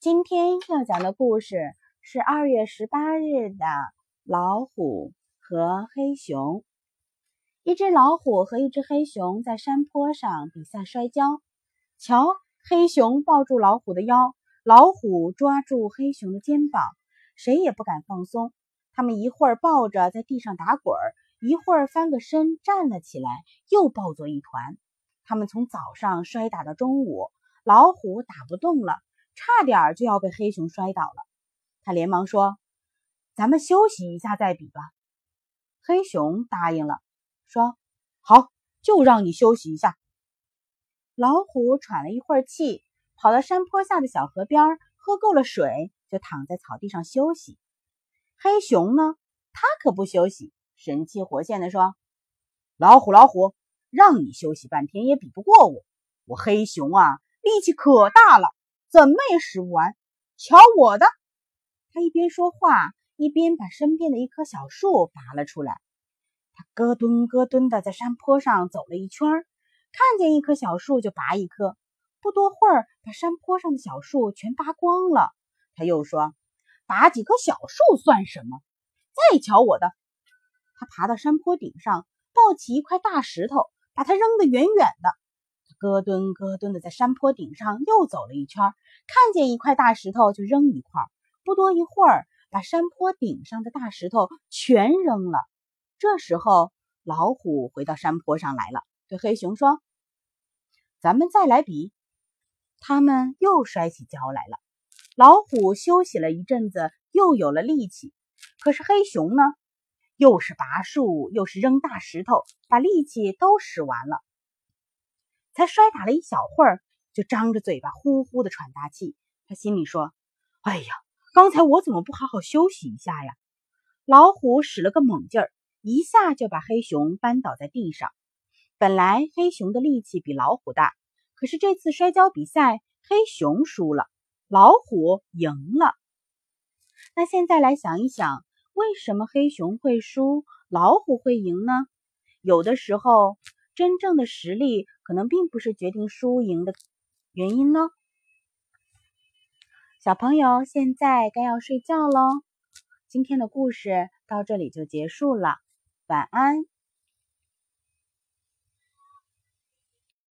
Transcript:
今天要讲的故事是二月十八日的老虎和黑熊。一只老虎和一只黑熊在山坡上比赛摔跤。瞧，黑熊抱住老虎的腰，老虎抓住黑熊的肩膀，谁也不敢放松。他们一会儿抱着在地上打滚，一会儿翻个身站了起来，又抱作一团。他们从早上摔打到中午，老虎打不动了。差点就要被黑熊摔倒了，他连忙说：“咱们休息一下再比吧。”黑熊答应了，说：“好，就让你休息一下。”老虎喘了一会儿气，跑到山坡下的小河边，喝够了水，就躺在草地上休息。黑熊呢，他可不休息，神气活现地说：“老虎，老虎，让你休息半天也比不过我，我黑熊啊，力气可大了。”怎么也使不完，瞧我的！他一边说话，一边把身边的一棵小树拔了出来。他咯噔咯噔的在山坡上走了一圈，看见一棵小树就拔一棵，不多会儿把山坡上的小树全拔光了。他又说：“拔几棵小树算什么？再瞧我的！”他爬到山坡顶上，抱起一块大石头，把它扔得远远的。咯噔咯噔的在山坡顶上又走了一圈，看见一块大石头就扔一块，不多一会儿，把山坡顶上的大石头全扔了。这时候，老虎回到山坡上来了，对黑熊说：“咱们再来比。”他们又摔起跤来了。老虎休息了一阵子，又有了力气。可是黑熊呢，又是拔树，又是扔大石头，把力气都使完了。才摔打了一小会儿，就张着嘴巴呼呼的喘大气。他心里说：“哎呀，刚才我怎么不好好休息一下呀？”老虎使了个猛劲儿，一下就把黑熊扳倒在地上。本来黑熊的力气比老虎大，可是这次摔跤比赛，黑熊输了，老虎赢了。那现在来想一想，为什么黑熊会输，老虎会赢呢？有的时候。真正的实力可能并不是决定输赢的原因呢。小朋友，现在该要睡觉喽。今天的故事到这里就结束了，晚安。